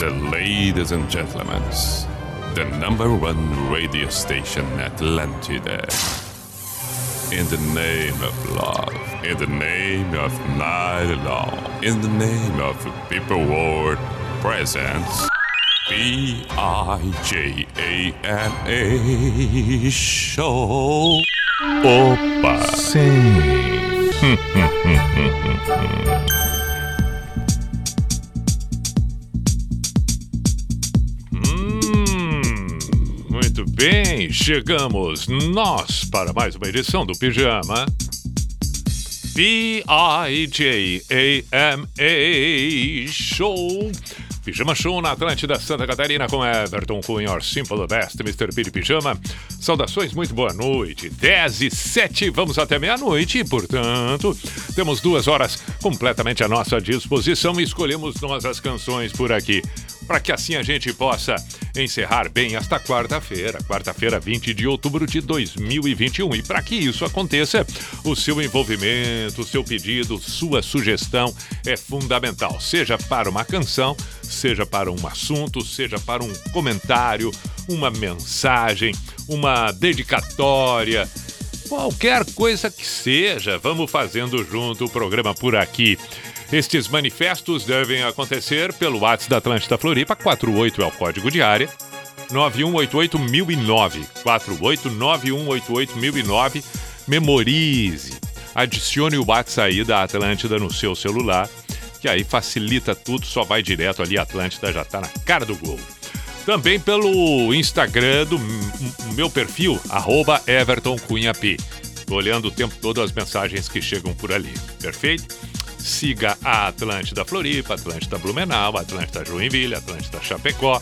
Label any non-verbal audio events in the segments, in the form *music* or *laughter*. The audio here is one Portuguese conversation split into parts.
The ladies and gentlemen, the number one radio station Atlantida. In the name of love, in the name of night long, in the name of people world presence. B I J A N A Show. Opa! Sim. *laughs* bem, chegamos nós para mais uma edição do Pijama. P-I-J-A-M-A Show. Pijama Show na Atlântida Santa Catarina com Everton Or Simple Best, Mr. Piri Pijama. Saudações, muito boa noite. 10 e 7, vamos até meia-noite portanto, temos duas horas completamente à nossa disposição e escolhemos nós as canções por aqui para que assim a gente possa encerrar bem esta quarta-feira, quarta-feira, 20 de outubro de 2021. E para que isso aconteça, o seu envolvimento, o seu pedido, sua sugestão é fundamental, seja para uma canção, seja para um assunto, seja para um comentário, uma mensagem, uma dedicatória. Qualquer coisa que seja, vamos fazendo junto o programa por aqui. Estes manifestos devem acontecer pelo WhatsApp da Atlântida Floripa, 48 é o código de área, 9188009, 489188009. Memorize, adicione o WhatsApp aí da Atlântida no seu celular, que aí facilita tudo, só vai direto ali, Atlântida já tá na cara do gol. Também pelo Instagram do meu perfil, arroba. Tô olhando o tempo todo as mensagens que chegam por ali, perfeito? Siga a Atlântida Floripa, Atlântida Blumenau, Atlântida Joinville, Atlântida Chapecó,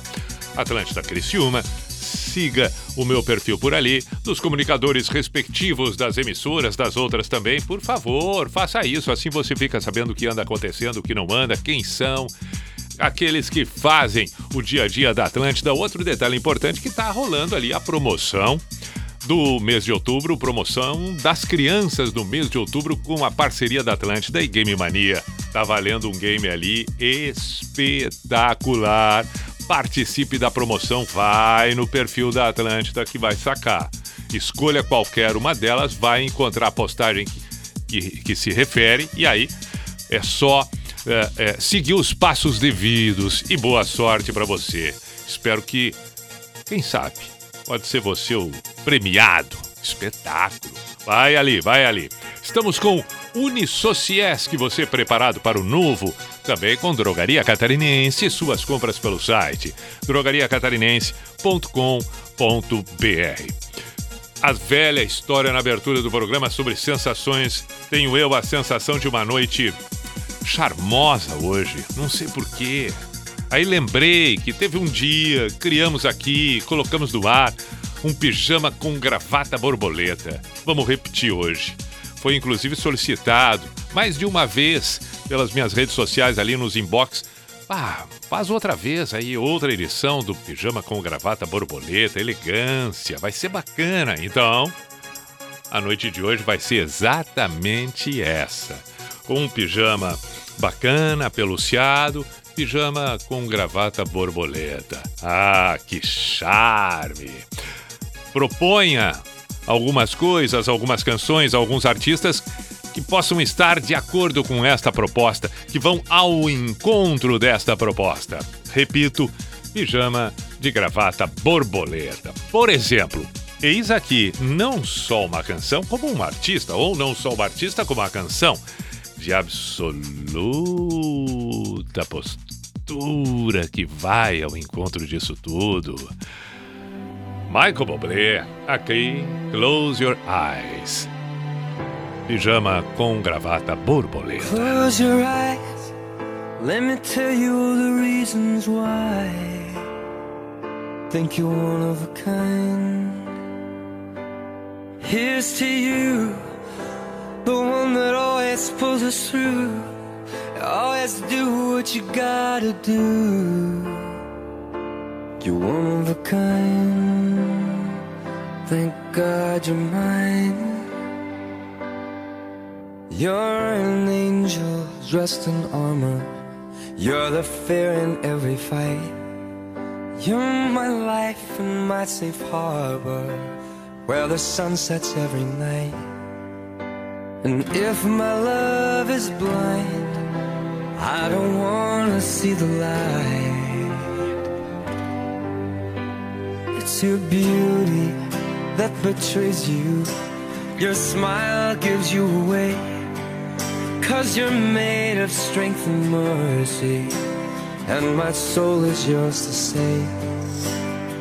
Atlântida Criciúma. Siga o meu perfil por ali, dos comunicadores respectivos das emissoras, das outras também. Por favor, faça isso, assim você fica sabendo o que anda acontecendo, o que não anda, quem são, aqueles que fazem o dia a dia da Atlântida. Outro detalhe importante que está rolando ali a promoção do mês de outubro, promoção das crianças do mês de outubro com a parceria da Atlântida e Game Mania. Tá valendo um game ali espetacular. Participe da promoção, vai no perfil da Atlântida que vai sacar. Escolha qualquer uma delas, vai encontrar a postagem que, que, que se refere e aí é só é, é, seguir os passos devidos e boa sorte para você. Espero que, quem sabe, pode ser você o premiado. Espetáculo. Vai ali, vai ali. Estamos com Unisociesc, você preparado para o novo. Também com Drogaria Catarinense, suas compras pelo site drogariacatarinense.com.br. A velha história na abertura do programa sobre sensações. Tenho eu a sensação de uma noite charmosa hoje. Não sei porquê. Aí lembrei que teve um dia, criamos aqui, colocamos no ar um pijama com gravata borboleta. Vamos repetir hoje. Foi inclusive solicitado mais de uma vez pelas minhas redes sociais ali nos inbox. Ah, faz outra vez aí, outra edição do pijama com gravata borboleta, elegância, vai ser bacana. Então, a noite de hoje vai ser exatamente essa. Com um pijama bacana, peluciado, pijama com gravata borboleta. Ah, que charme! Proponha algumas coisas, algumas canções, alguns artistas que possam estar de acordo com esta proposta, que vão ao encontro desta proposta. Repito, pijama de gravata borboleta. Por exemplo, eis aqui não só uma canção, como um artista, ou não só uma artista, como uma canção de absoluta postura que vai ao encontro disso tudo. Michael Bublé, aqui, Close Your Eyes. Pijama com gravata borboleta. Close your eyes. Let me tell you all the reasons why. Think you're one of a kind. Here's to you, the one that always pulls us through. Oh, Always do what you gotta do. You're one of a kind. Thank God you're mine. You're an angel dressed in armor. You're the fear in every fight. You're my life and my safe harbor where the sun sets every night. And if my love is blind, I don't wanna see the light. It's your beauty that betrays you. Your smile gives you away. Cause you're made of strength and mercy. And my soul is yours to save.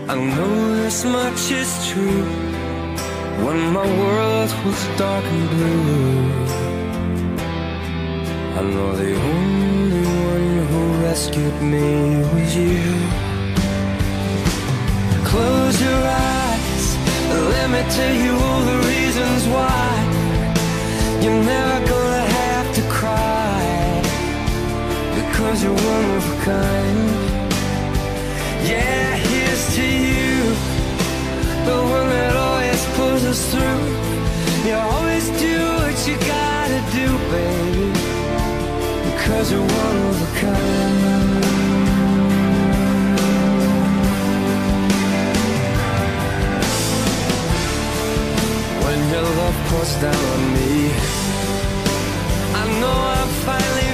I know this much is true. When my world was dark and blue. I know the only one who rescued me was you. Close your eyes, let me tell you all the reasons why you're never gonna have to cry because you're one of a kind. Yeah, here's to you, the one that always pulls us through. You always do what you gotta do, babe. When your love pours down on me I know I'm finally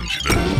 Atlântida.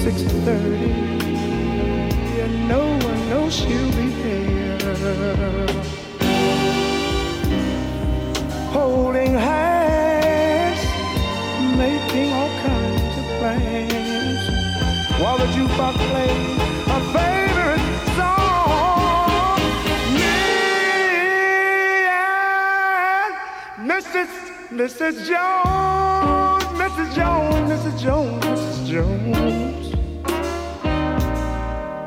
6:30, and no one knows she'll be there. Holding hands, making all kinds of plans, while the jukebox plays a favorite song. Me and Mrs. Mrs. Jones, Mrs. Jones, Mrs. Jones, Mrs. Jones.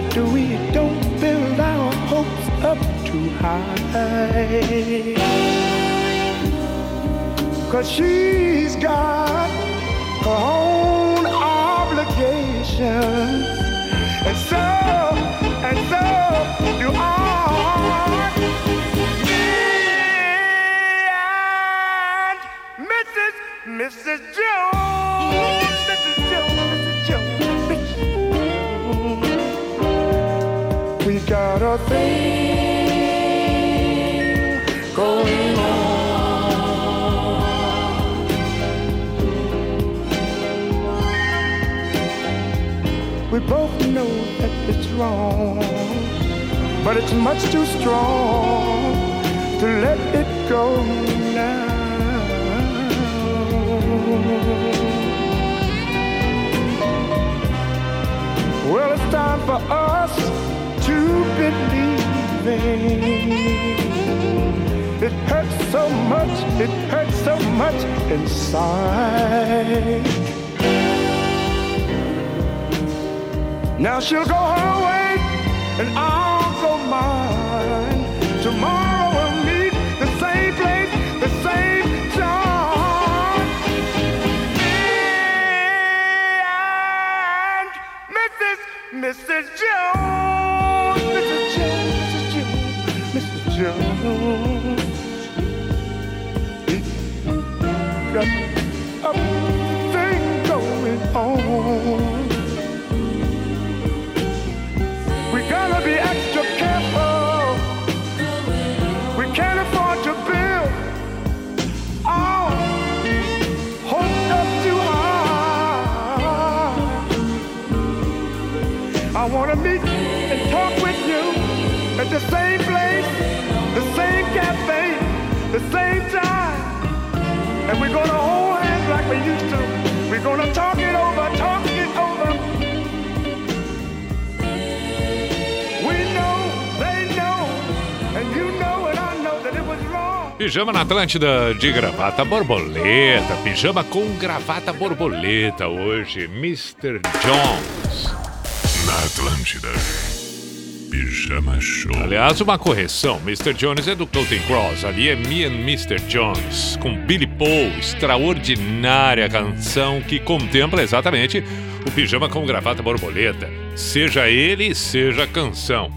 That we don't build our hopes up too high. Cause she's got her own obligations. And so, and so do I. Me and Mrs. Mrs. Jones, Mrs. Jones, got a thing going on. We both know that it's wrong, but it's much too strong to let it go now. Well, it's time for us believe. It hurts so much, it hurts so much inside. Now she'll go her way, and I'll go mine. Tomorrow we'll meet the same place, the same time. Me and Mrs. Mrs. Jones, the same place, the same cafe, the same time. And we're gonna hold hands like we used to. We're gonna talk it over, talk it over. We know, they know, and you know and I know that it was wrong. Pijama na Atlântida de gravata borboleta. Pijama com gravata borboleta hoje. Mr. Jones. Na Atlântida. Pijama Show. Aliás, uma correção. Mr. Jones é do Counting Cross. Ali é Me and Mr. Jones. Com Billy Paul. Extraordinária canção que contempla exatamente o pijama com gravata borboleta. Seja ele, seja a canção.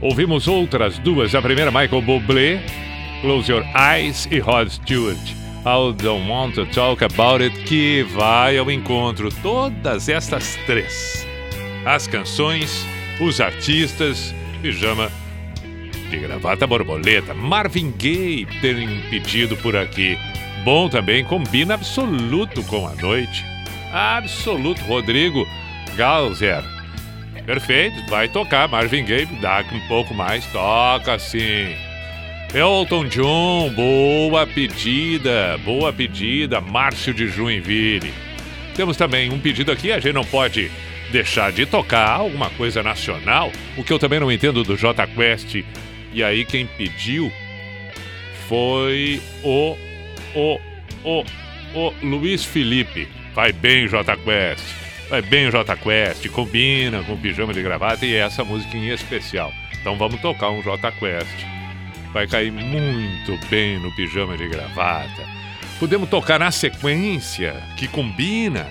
Ouvimos outras duas. A primeira, Michael Bublé, Close Your Eyes e Rod Stewart. I Don't Want to Talk About It, que vai ao encontro. Todas estas três. As canções, os artistas, pijama de gravata borboleta. Marvin Gaye tem pedido por aqui. Bom também, combina absoluto com a noite. Absoluto. Rodrigo Galzer. Perfeito, vai tocar Marvin Gaye, dá um pouco mais, toca sim. Elton John, boa pedida, boa pedida, Márcio de Joinville. Temos também um pedido aqui, a gente não pode deixar de tocar alguma coisa nacional, o que eu também não entendo do J Quest. E aí quem pediu foi o o o o Luiz Felipe. Vai bem, J Quest. Vai bem, J Quest. Combina com pijama de gravata e essa música em especial. Então vamos tocar um J Quest. Vai cair muito bem no pijama de gravata. Podemos tocar na sequência que combina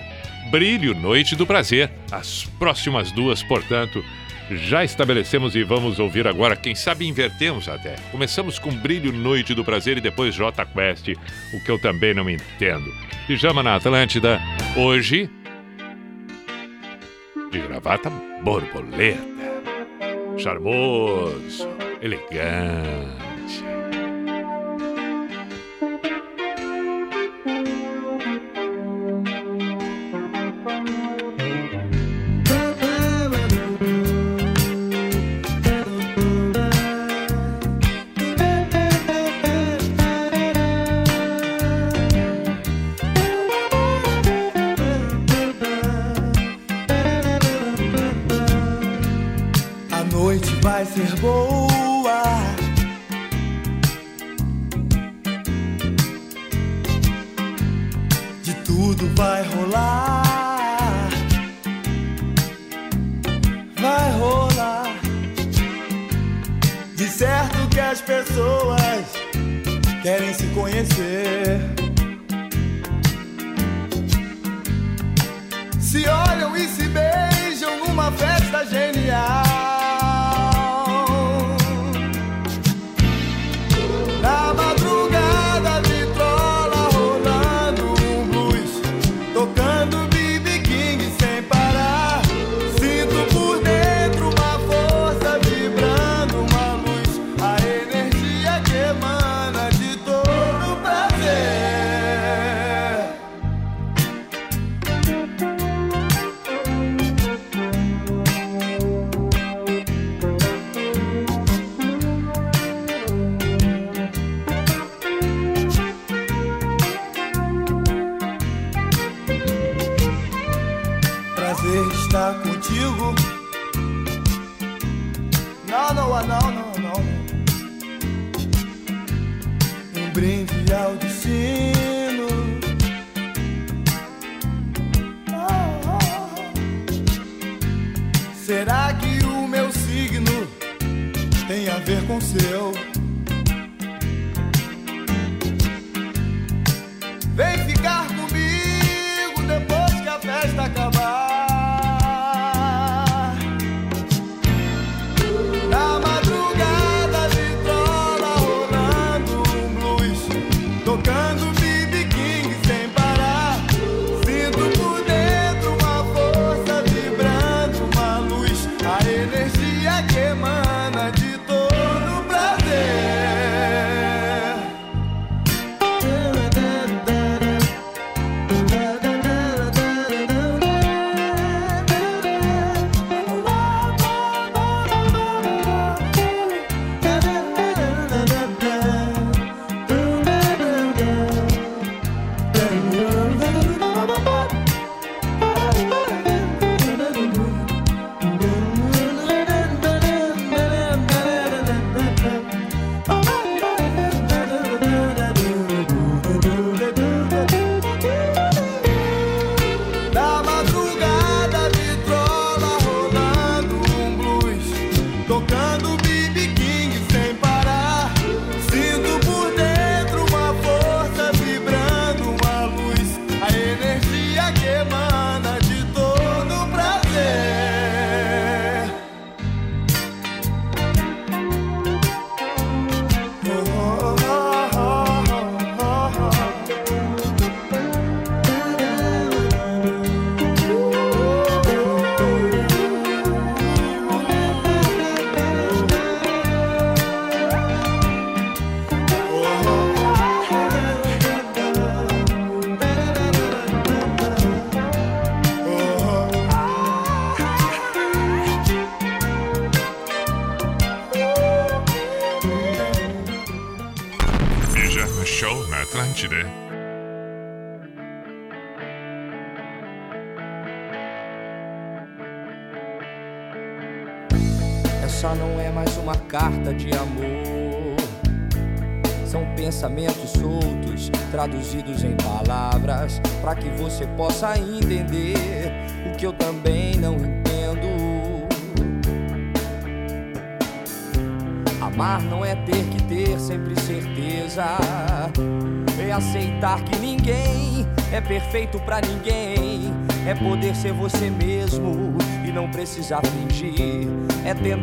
Brilho, Noite do Prazer. As próximas duas, portanto, já estabelecemos e vamos ouvir agora. Quem sabe invertemos até. Começamos com Brilho, Noite do Prazer e depois J Quest, o que eu também não entendo. Pijama na Atlântida, hoje. De gravata borboleta. Charmoso, elegante.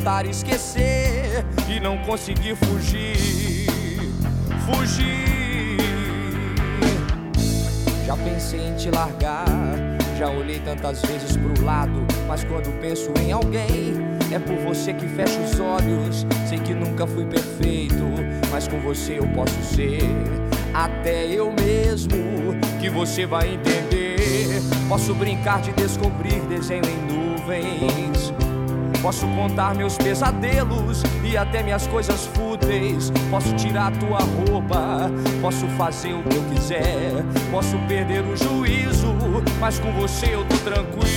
Tentar esquecer e não conseguir fugir. Fugir. Já pensei em te largar, já olhei tantas vezes pro lado, mas quando penso em alguém, é por você que fecho os olhos. Sei que nunca fui perfeito, mas com você eu posso ser até eu mesmo, que você vai entender. Posso brincar de descobrir desenho em nuvens. Posso contar meus pesadelos e até minhas coisas fúteis. Posso tirar tua roupa, posso fazer o que eu quiser. Posso perder o juízo, mas com você eu tô tranquilo.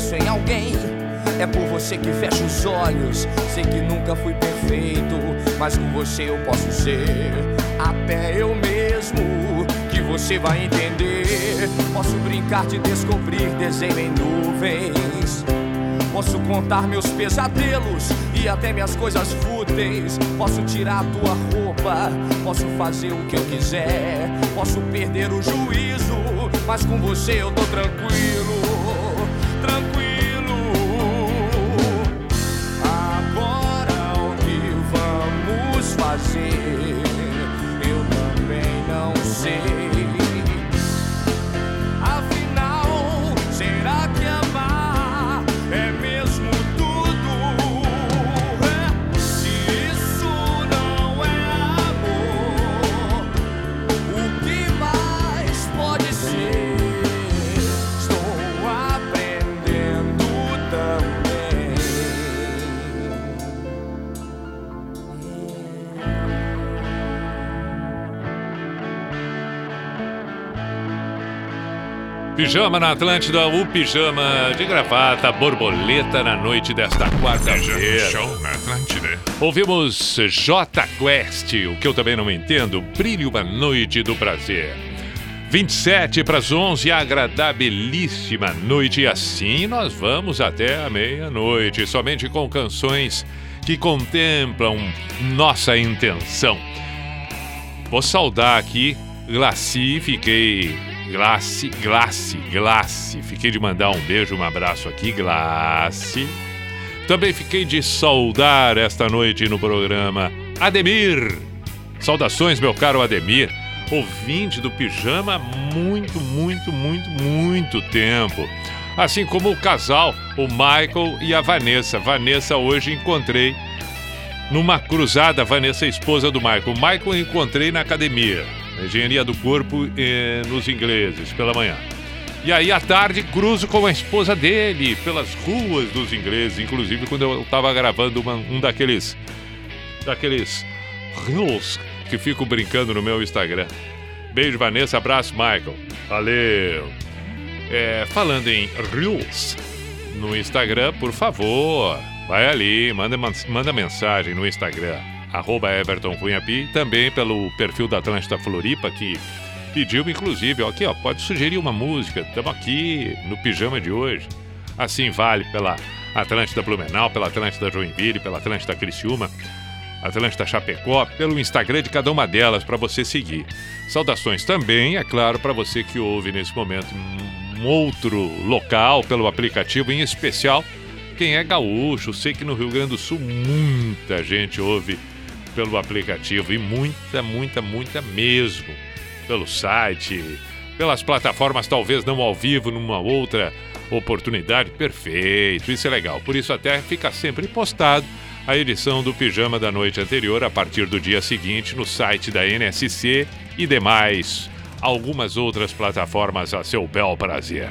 Penso em alguém, é por você que fecho os olhos. Sei que nunca fui perfeito, mas com você eu posso ser até eu mesmo, que você vai entender. Posso brincar de descobrir desenho em nuvens. Posso contar meus pesadelos e até minhas coisas fúteis. Posso tirar a tua roupa, posso fazer o que eu quiser. Posso perder o juízo, mas com você eu tô tranquilo. Fazer? Eu também não sei. Pijama na Atlântida, o pijama de gravata, borboleta na noite desta quarta-feira. Show na Atlântida. Ouvimos J Quest, o que eu também não entendo, Brilhe uma Noite do Prazer. 27 para as 11, agradabilíssima noite. E assim nós vamos até a meia-noite, somente com canções que contemplam nossa intenção. Vou saudar aqui, Glaci, fiquei. Glaci, Glaci, Glaci. Fiquei de mandar um beijo, um abraço aqui, Glaci. Também fiquei de saudar esta noite no programa Ademir. Saudações, meu caro Ademir, ouvinte do Pijama há muito, muito, muito, muito tempo. Assim como o casal, o Michael e a Vanessa. Vanessa hoje encontrei numa cruzada, Vanessa, esposa do Michael. O Michael encontrei na academia, engenharia do corpo nos ingleses, pela manhã. E aí, à tarde, cruzo com a esposa dele pelas ruas dos ingleses, inclusive quando eu estava gravando uma- um daqueles. daqueles. reels que fico brincando no meu Instagram. Beijo, Vanessa, abraço, Michael. Valeu. É, falando em reels no Instagram, por favor, vai ali, manda, manda mensagem no Instagram, arroba Everton Cunhapi, também pelo perfil da Atlântida Floripa, que pediu, inclusive, aqui, ó, pode sugerir uma música, estamos aqui no pijama de hoje. Assim vale pela Atlântida Blumenau, pela Atlântida Joinville, pela Atlântida Criciúma, Atlântida Chapecó, pelo Instagram de cada uma delas para você seguir. Saudações também, é claro, para você que ouve nesse momento um outro local pelo aplicativo, em especial quem é gaúcho. Sei que no Rio Grande do Sul muita gente ouve pelo aplicativo e muita, muita, muita mesmo. Pelo site, pelas plataformas, talvez não ao vivo, numa outra oportunidade. Perfeito, isso é legal. Por isso, até fica sempre postado a edição do Pijama da noite anterior a partir do dia seguinte no site da NSC e demais algumas outras plataformas a seu bel prazer.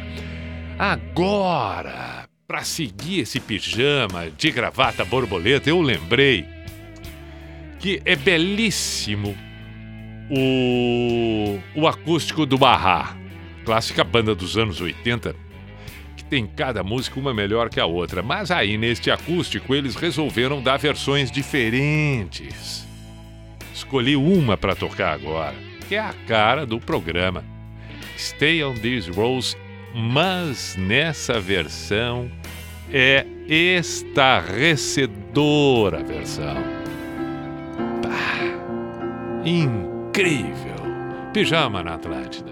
Agora, para seguir esse pijama de gravata borboleta, eu lembrei que é belíssimo o, o acústico do Barra, clássica banda dos anos 80, que tem cada música uma melhor que a outra. Mas aí neste acústico eles resolveram dar versões diferentes. Escolhi uma para tocar agora, que é a cara do programa. Stay on These Roads, mas nessa versão é estarrecedora a versão. Pá, incrível! Pijama na Atlântida.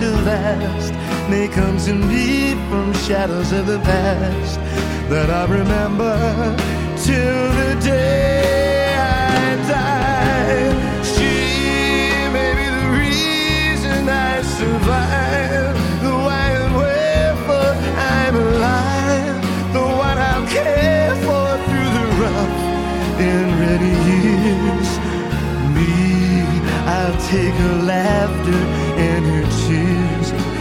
to last may come to me from shadows of the past that I remember till the day I die. She may be the reason I survive, the I'm alive, the I'll for through the rough and ready years. Me, I'll take her laughter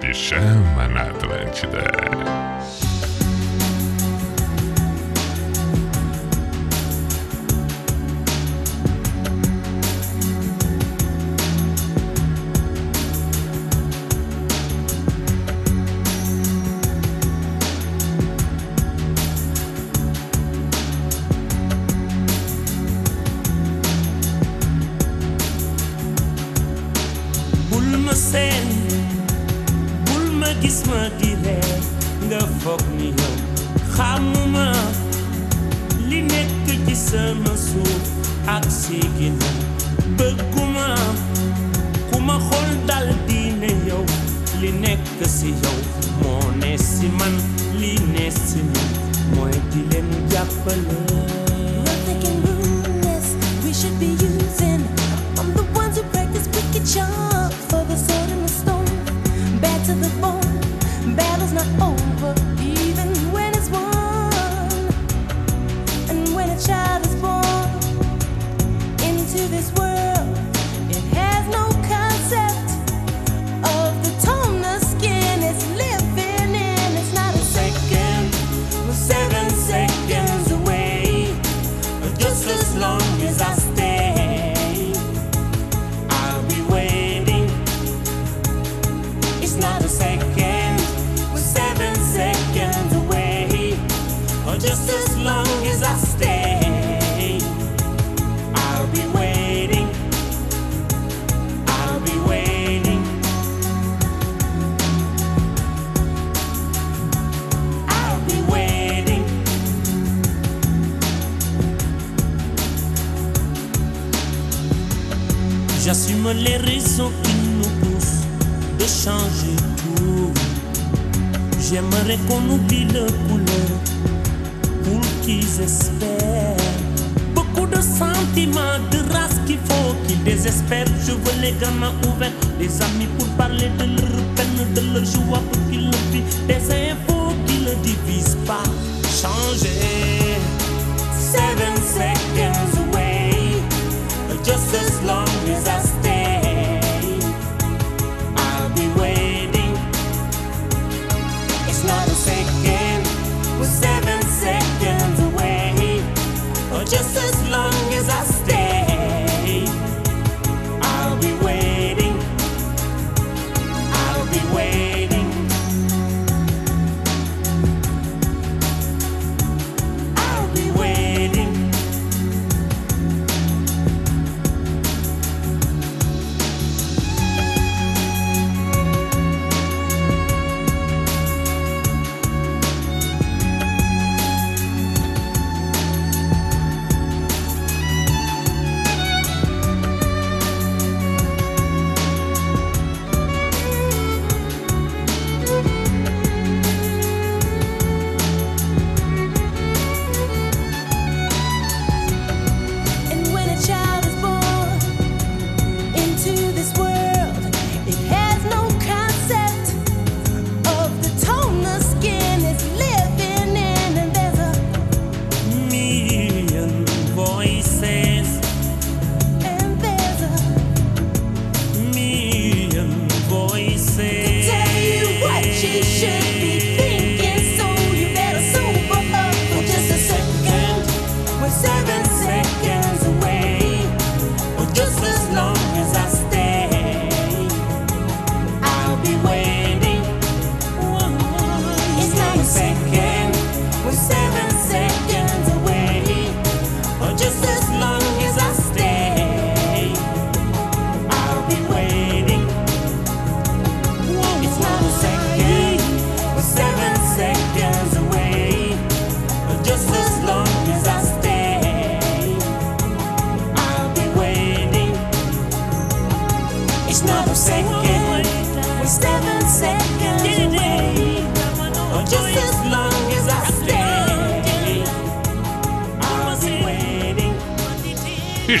Pijama na Atlântida.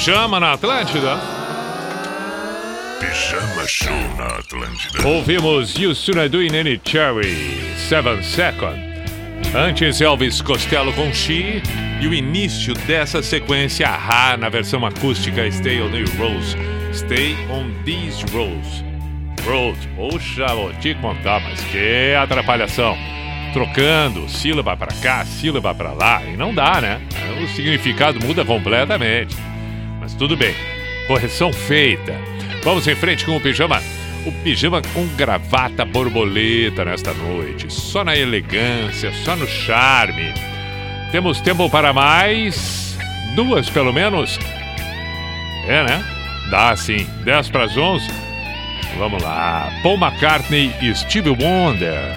Pijama na Atlântida. Pijama Show na Atlântida. Ouvimos I Do Any Cherry, Seven Second. Antes Elvis Costello com She e o início dessa sequência Ra na versão acústica Stay on the Rose. Stay on these roads. Road. Poxa, vou te contar, mas que atrapalhação. Trocando sílaba pra cá, sílaba pra lá, e não dá, né? O significado muda completamente. Mas tudo bem. Correção feita. Vamos em frente com o pijama. O pijama com gravata borboleta nesta noite. Só na elegância, só no charme. Temos tempo para mais duas, pelo menos. É, né? Dá sim. 10 para as 11. Vamos lá. Paul McCartney e Stevie Wonder.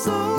so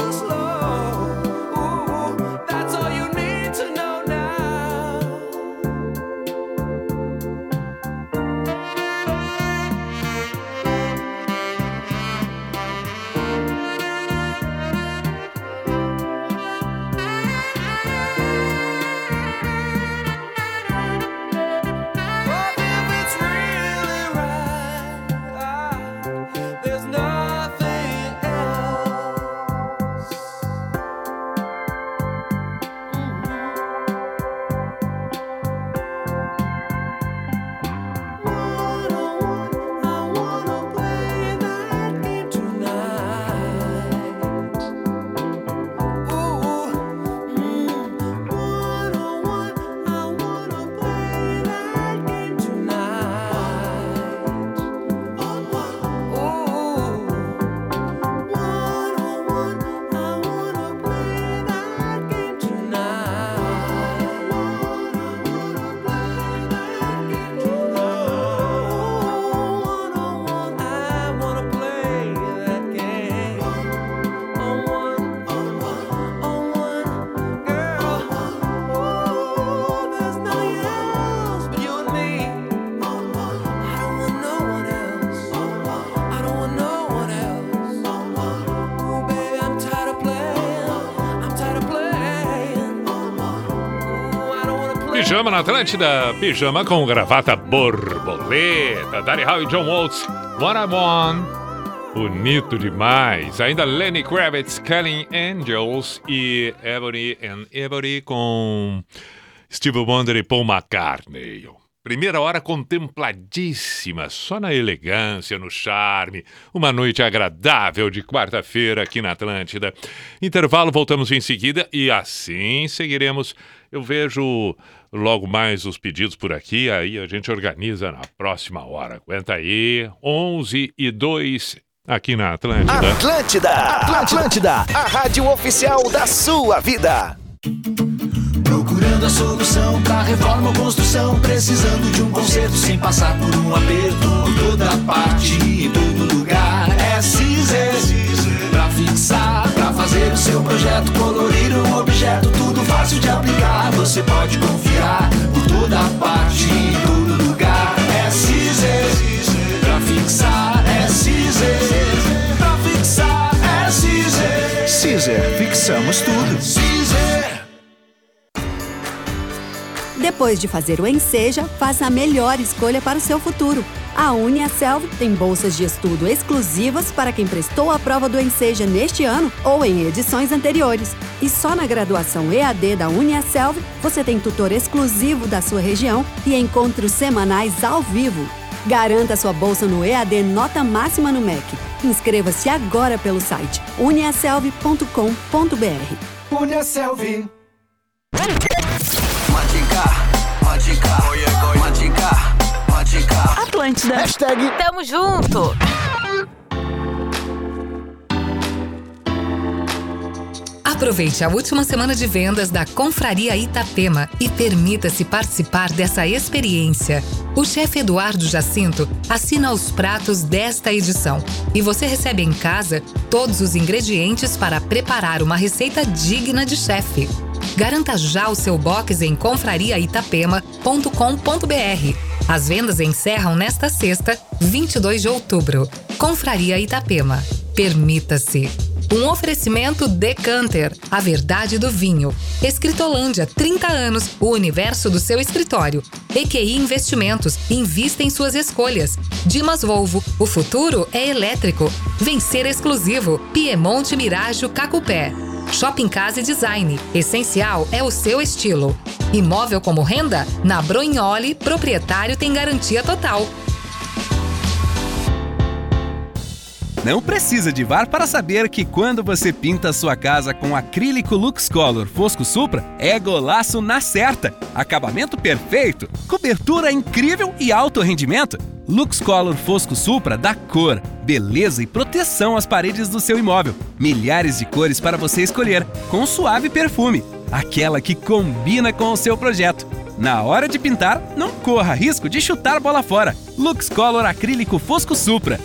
Pijama na Atlântida, pijama com gravata borboleta. Daddy Howe e John Waltz, What I'm On. Bonito demais. Ainda Lenny Kravitz, Kelly Angels e Ebony and Ebony com Steve Wonder e Paul McCartney. Primeira hora contempladíssima, só na elegância, no charme. Uma noite agradável de quarta-feira aqui na Atlântida. Intervalo, voltamos em seguida e assim seguiremos. Eu vejo logo mais os pedidos por aqui, aí a gente organiza na próxima hora. Aguenta aí, 11 e 2 aqui na Atlântida. Atlântida, Atlântida, a rádio oficial da sua vida. Procurando a solução pra reforma ou construção, precisando de um conserto sem passar por um aperto. Toda parte, em todo lugar. É Cizer, pra fixar, pra fazer o seu projeto, colorir um objeto, tudo fácil de aplicar. Você pode confiar por toda parte, em todo lugar. É Cizer, pra fixar, é Cizer, pra fixar, é Cizer. Caesar, fixamos tudo. Cizer. Depois de fazer o Enseja, faça a melhor escolha para o seu futuro. A UniaSelv tem bolsas de estudo exclusivas para quem prestou a prova do Enseja neste ano ou em edições anteriores. E só na graduação EAD da UniaSelv você tem tutor exclusivo da sua região e encontros semanais ao vivo. Garanta sua bolsa no EAD Nota Máxima no MEC. Inscreva-se agora pelo site uniaselv.com.br. UniaSelv. Atlântida. Hashtag Tamo junto. Aproveite a última semana de vendas da Confraria Itapema e permita-se participar dessa experiência. O chefe Eduardo Jacinto assina os pratos desta edição e você recebe em casa todos os ingredientes para preparar uma receita digna de chefe. Garanta já o seu box em confrariaitapema.com.br. As vendas encerram nesta sexta, 22 de outubro. Confraria Itapema. Permita-se. Um oferecimento Decanter, a verdade do vinho. Escritolândia, 30 anos, o universo do seu escritório. EQI Investimentos, invista em suas escolhas. Dimas Volvo, o futuro é elétrico. Vencer exclusivo, Piemonte Mirajo Cacupé. Shopping Casa e Design, essencial é o seu estilo. Imóvel como renda? Na Brognoli, proprietário tem garantia total. Não precisa de VAR para saber que quando você pinta sua casa com acrílico Lux Color Fosco Supra, é golaço na certa. Acabamento perfeito, cobertura incrível e alto rendimento. Lux Color Fosco Supra dá cor, beleza e proteção às paredes do seu imóvel. Milhares de cores para você escolher, com suave perfume. Aquela que combina com o seu projeto. Na hora de pintar, não corra risco de chutar bola fora. Lux Color Acrílico Fosco Supra.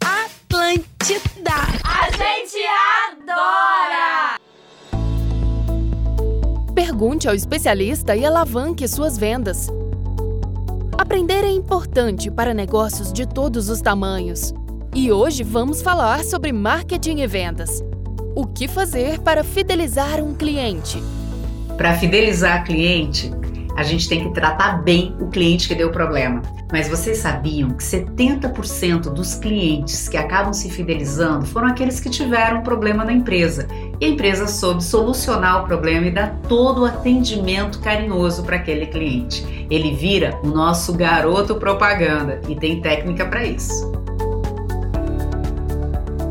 Atlântida. A gente adora! Pergunte ao especialista e alavanque suas vendas. Aprender é importante para negócios de todos os tamanhos. E hoje vamos falar sobre marketing e vendas. O que fazer para fidelizar um cliente? Para fidelizar cliente, a gente tem que tratar bem o cliente que deu problema. Mas vocês sabiam que 70% dos clientes que acabam se fidelizando foram aqueles que tiveram problema na empresa e a empresa soube solucionar o problema e dar todo o atendimento carinhoso para aquele cliente. Ele vira o nosso garoto propaganda e tem técnica para isso.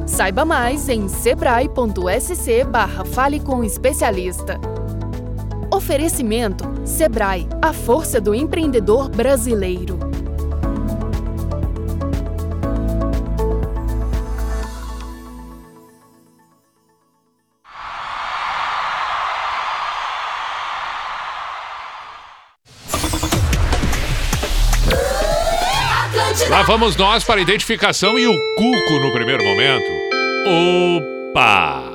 Saiba mais em sebrae.sc barra Fale com Especialista. Oferecimento Sebrae, a força do empreendedor brasileiro. Lá vamos nós para a identificação e o Cuco no primeiro momento. Opa!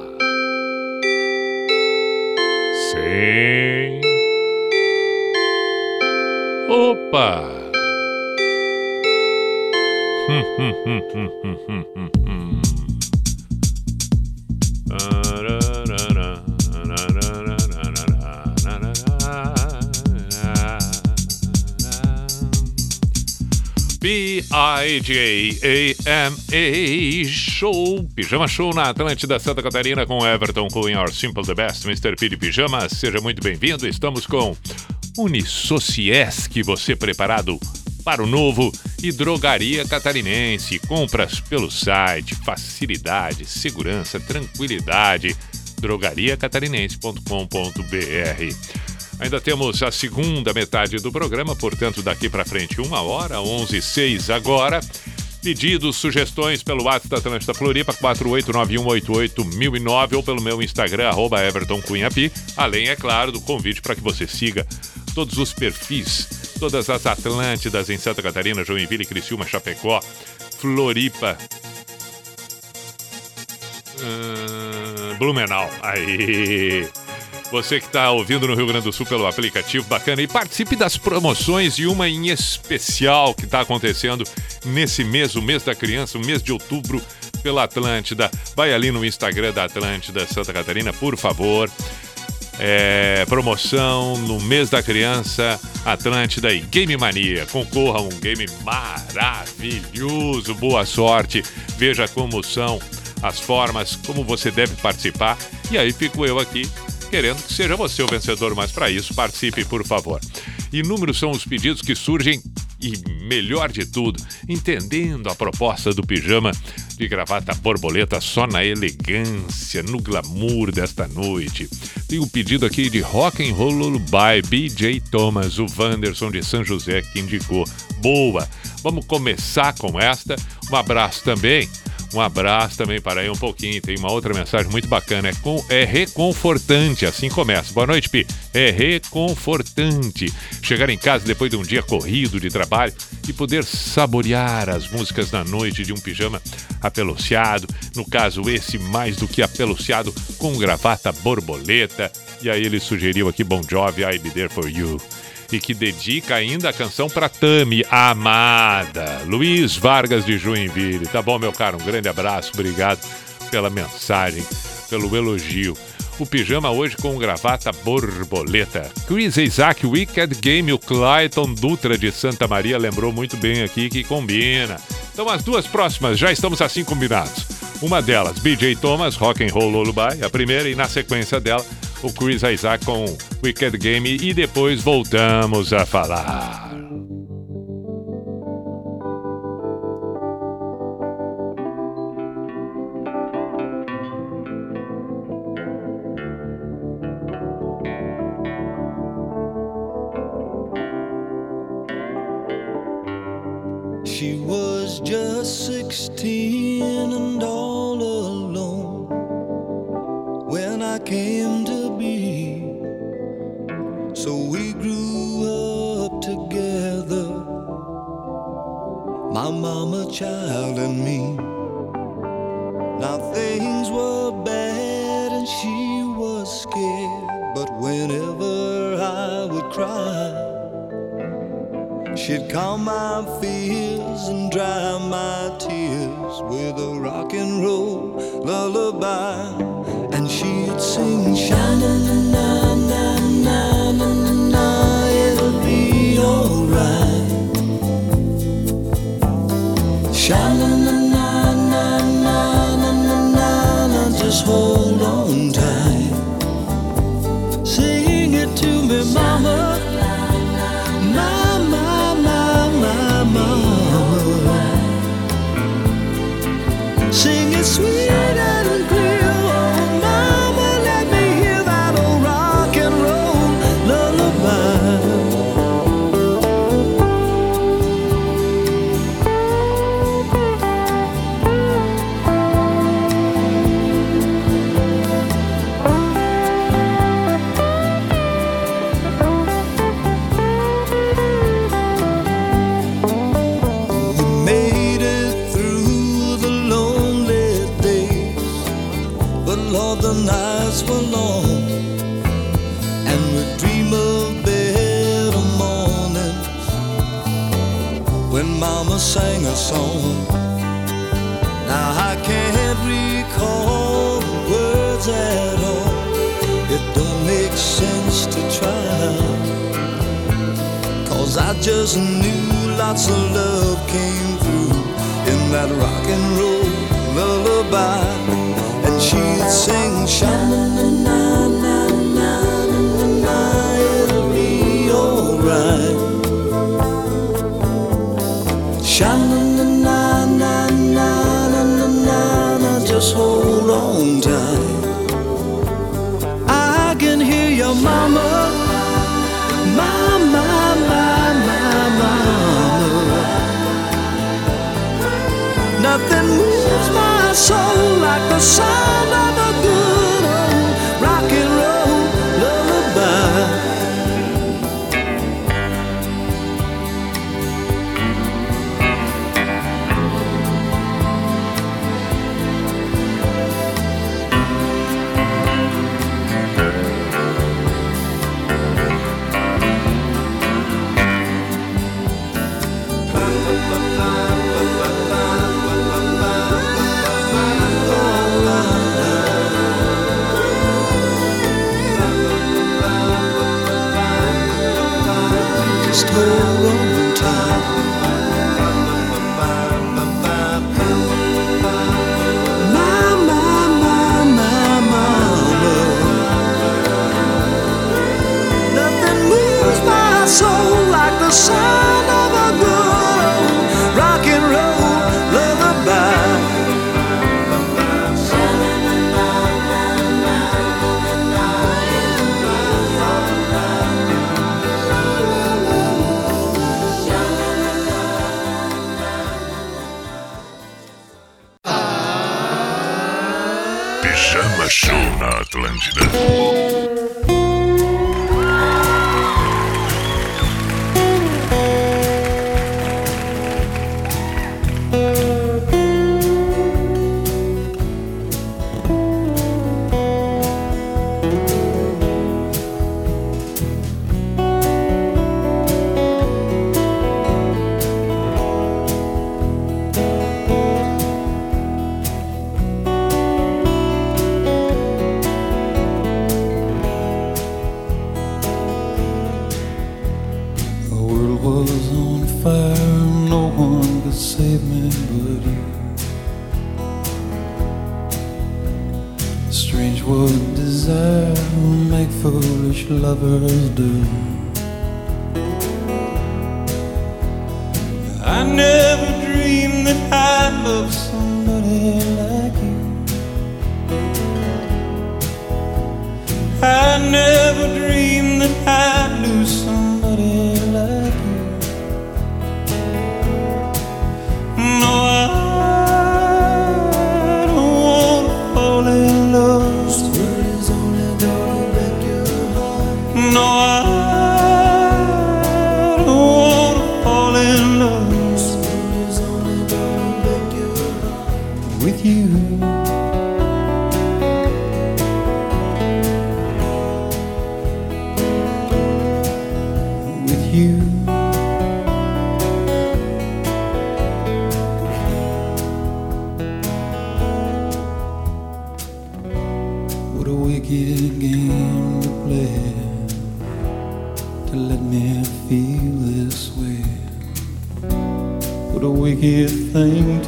Sim. Opa! Hum, hum, hum, hum, hum, hum, P-I-J-A-M-A Show, Pijama Show na Atlântida Santa Catarina com Everton Cunha, Our Simple the Best, Mr. P de Pijama. Seja muito bem-vindo. Estamos com Unisociesc, você preparado para o novo e Drogaria Catarinense. Compras pelo site, facilidade, segurança, tranquilidade. drogariacatarinense.com.br Ainda temos a segunda metade do programa, portanto, daqui para frente, uma hora, 11 e 6 agora. Pedidos, sugestões pelo WhatsApp da Atlântida Floripa, 489188009 ou pelo meu Instagram, arroba. Além, é claro, do convite para que você siga todos os perfis, todas as Atlântidas em Santa Catarina, Joinville, Criciúma, Chapecó, Floripa, hum, Blumenau. Aí. Você que está ouvindo no Rio Grande do Sul pelo aplicativo, bacana. E participe das promoções e uma em especial que está acontecendo nesse mês, o mês da criança, o mês de outubro, pela Atlântida. Vai ali no Instagram da Atlântida Santa Catarina, por favor. É, promoção no mês da criança, Atlântida e Game Mania. Concorra a um game maravilhoso. Boa sorte. Veja como são as formas, como você deve participar. E aí fico eu aqui querendo que seja você o vencedor, mas para isso participe, por favor. Inúmeros são os pedidos que surgem e, melhor de tudo, entendendo a proposta do pijama de gravata borboleta só na elegância, no glamour desta noite. Tem um pedido aqui de Rock and Roll Lullaby, BJ Thomas, o Wanderson de São José que indicou. Boa! Vamos começar com esta. Um abraço também um abraço também para aí um pouquinho. Tem uma outra mensagem muito bacana. É, com, é reconfortante. Assim começa. Boa noite, Pi. É reconfortante. Chegar em casa depois de um dia corrido de trabalho e poder saborear as músicas na noite de um pijama apeluciado. No caso, esse mais do que apeluciado com gravata borboleta. E aí ele sugeriu aqui Bon Jovi, I'll Be There For You e que dedica ainda a canção para Tami, amada. Luiz Vargas de Joinville. Tá bom, meu caro? Um grande abraço, obrigado pela mensagem, pelo elogio. O pijama hoje com gravata borboleta. Chris Isaac, Wicked Game, o Clayton Dutra de Santa Maria lembrou muito bem aqui que combina. Então as duas próximas já estamos assim combinados. Uma delas, BJ Thomas, Rock and Roll Lullaby, a primeira, e na sequência dela, o Chris Isaac com Wicked Game e depois voltamos a falar. She was just 16 and all alone when I came to be. So we grew up together, my mama, child, and me. Now things were bad and she was scared, but whenever I would cry, She'd calm my fears and dry my tears with a rock and roll lullaby. Sweet Strange what desire will make foolish lovers do. I never dreamed that I loved.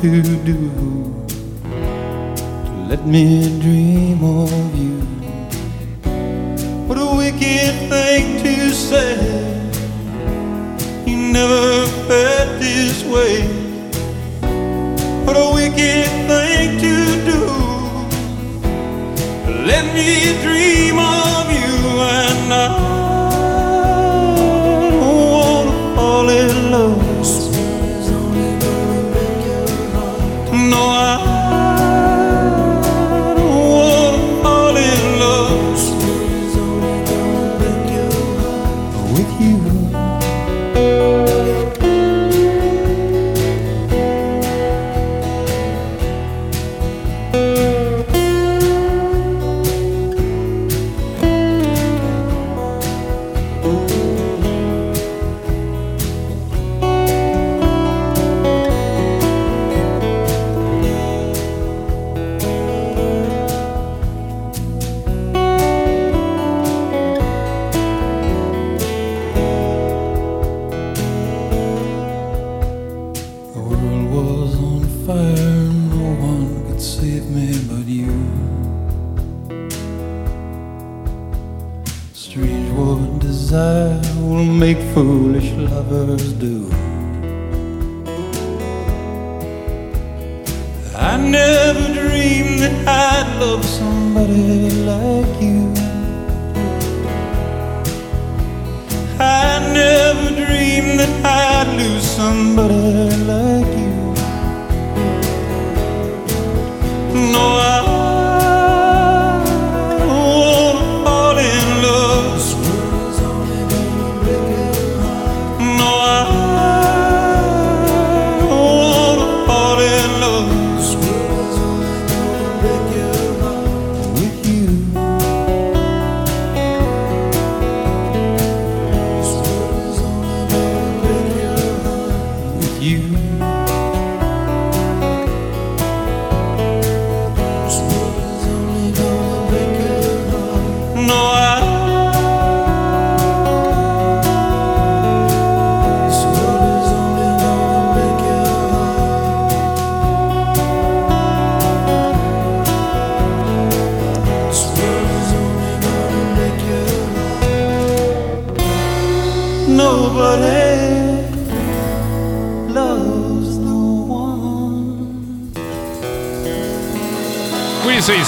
to do to let me dream on.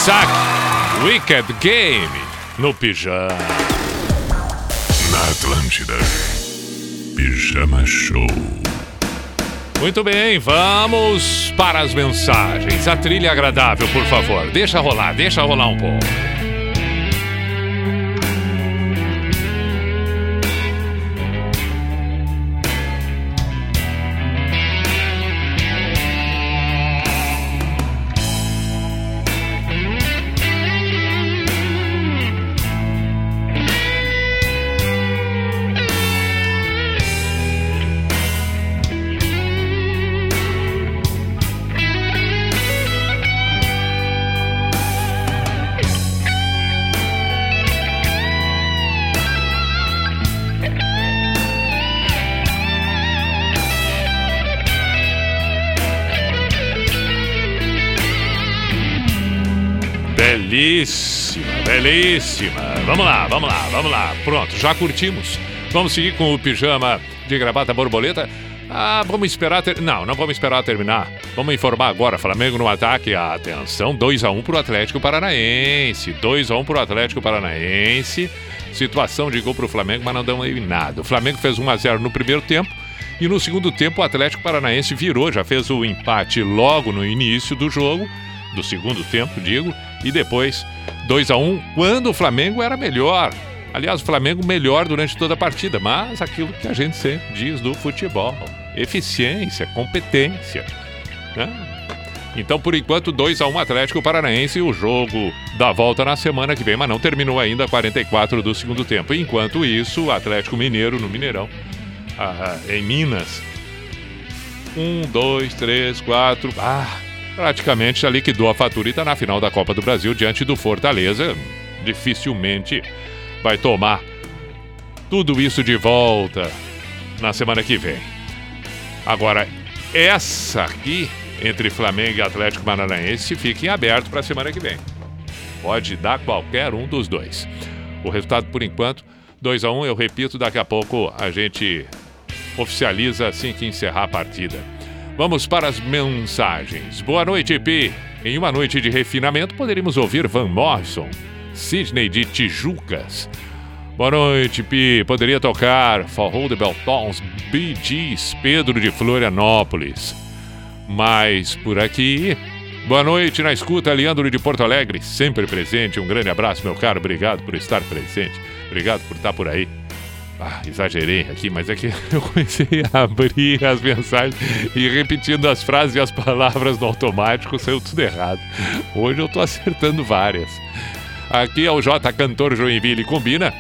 Saque. Wicked Game no pijama. Na Atlântida. Pijama Show. Muito bem, vamos para as mensagens. A trilha agradável, por favor. Deixa rolar, deixa rolar um pouco. Vamos lá, vamos lá, vamos lá. Pronto, já curtimos. Vamos seguir com o pijama de gravata borboleta. Ah, vamos esperar. Ter... Não, não vamos esperar terminar. Vamos informar agora. Flamengo no ataque. Atenção, 2x1 pro Atlético Paranaense. 2x1 pro Atlético Paranaense. Situação de gol pro Flamengo, mas não deu nada. O Flamengo fez 1x0 no primeiro tempo. E no segundo tempo, o Atlético Paranaense virou, já fez o empate logo no início do jogo, do segundo tempo, digo, e depois 2 a 1 quando o Flamengo era melhor. Aliás, o Flamengo melhor durante toda a partida, mas aquilo que a gente sempre diz do futebol: eficiência, competência. né? Então, por enquanto, 2 a 1 Atlético Paranaense, o jogo da volta na semana que vem, mas não terminou ainda 44 do segundo tempo. Enquanto isso, o Atlético Mineiro no Mineirão, ah, em Minas, um, dois, três, quatro. Ah, praticamente já liquidou a fatura e está na final da Copa do Brasil diante do Fortaleza. Dificilmente vai tomar tudo isso de volta na semana que vem. Agora, essa aqui, entre Flamengo e Atlético Paranaense, fica em aberto para a semana que vem. Pode dar qualquer um dos dois. O resultado, por enquanto, 2 a 1 Eu repito, daqui a pouco a gente oficializa assim que encerrar a partida. Vamos para as mensagens. Boa noite, Pi. Em uma noite de refinamento, poderíamos ouvir Van Morrison, Sidney de Tijucas. Boa noite, Pi. Poderia tocar Forró de Beltons, Bee Pedro de Florianópolis. Mas por aqui. Boa noite na escuta, Leandro de Porto Alegre, sempre presente. Um grande abraço, meu caro. Obrigado por estar presente. Obrigado por estar por aí. Ah, exagerei aqui, mas é que *laughs* eu comecei a abrir as mensagens e repetindo as frases e as palavras no automático, saiu tudo errado. Hoje eu tô acertando várias. Aqui é o J Cantor Joinville combina.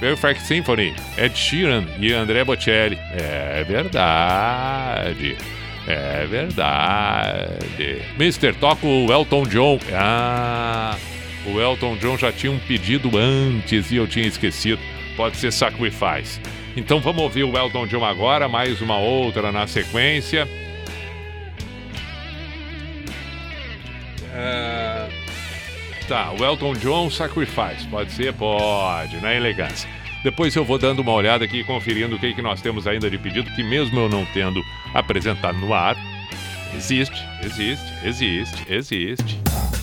Perfect Symphony, Ed Sheeran e André Bocelli. É verdade. É verdade. Mister, toca o Elton John. Ah, o Elton John já tinha um pedido antes e eu tinha esquecido. Pode ser Sacrifice. Então vamos ouvir o Elton John agora, mais uma outra na sequência. lista. O Elton John Sacrifice. Pode ser? Pode, na elegância. Depois eu vou dando uma olhada aqui, conferindo o que, que nós temos ainda de pedido, que mesmo eu não tendo apresentado no ar, existe, existe, existe, existe.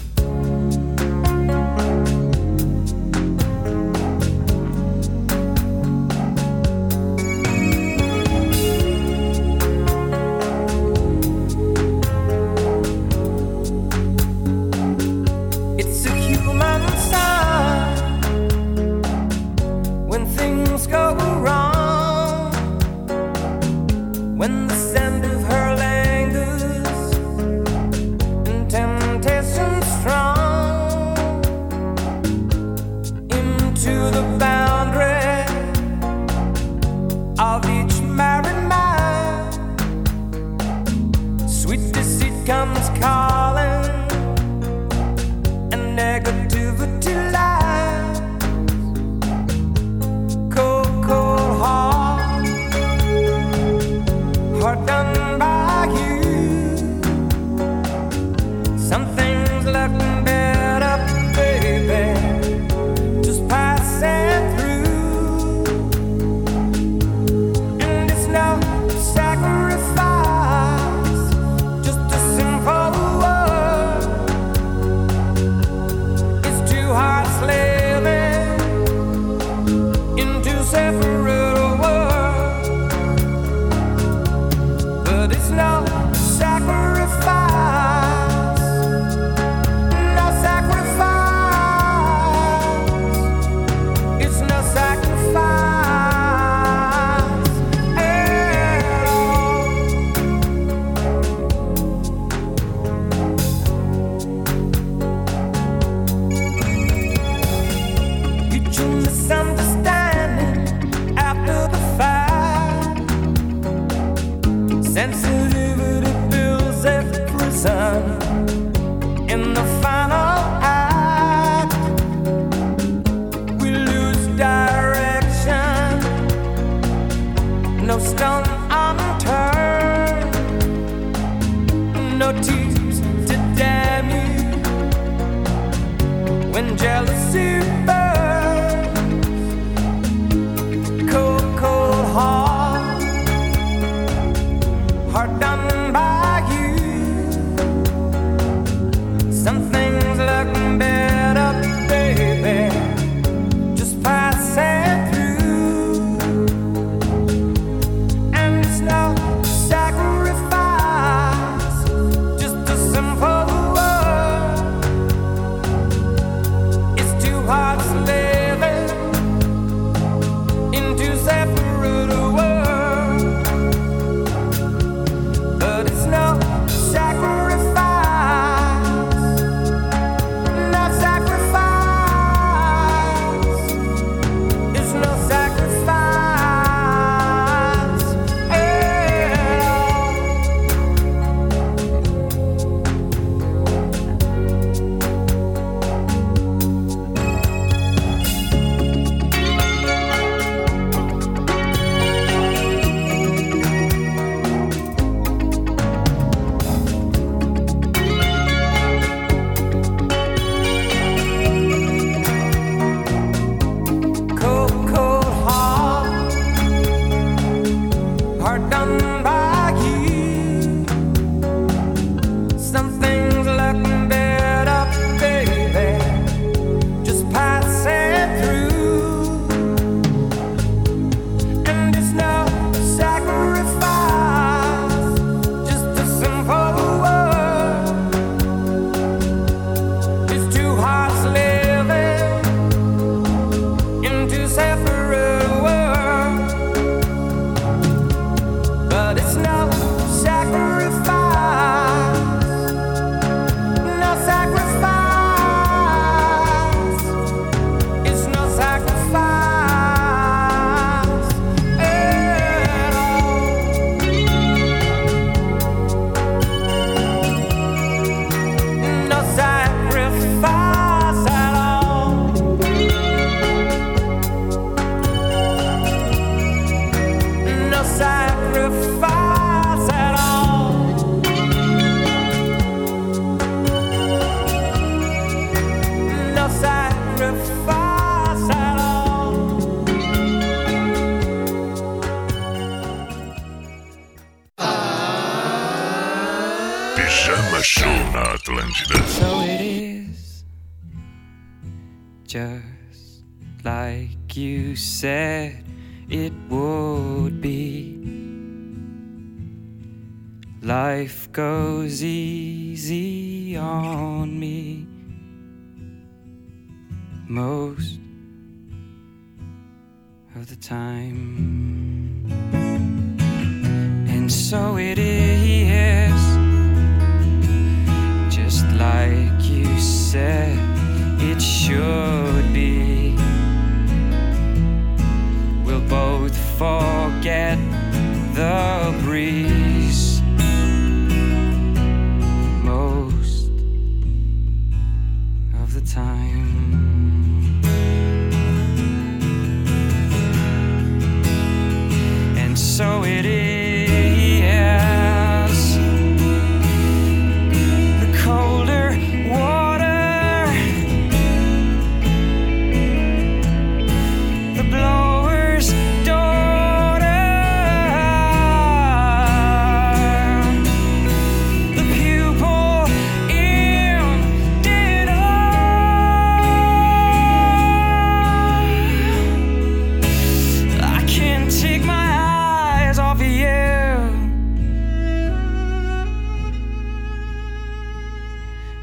the time.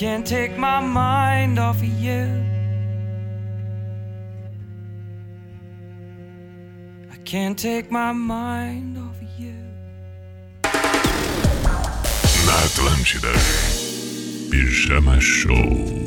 can't take my mind off of you. I can't take my mind off of you. На Атлантиде. Пижама show.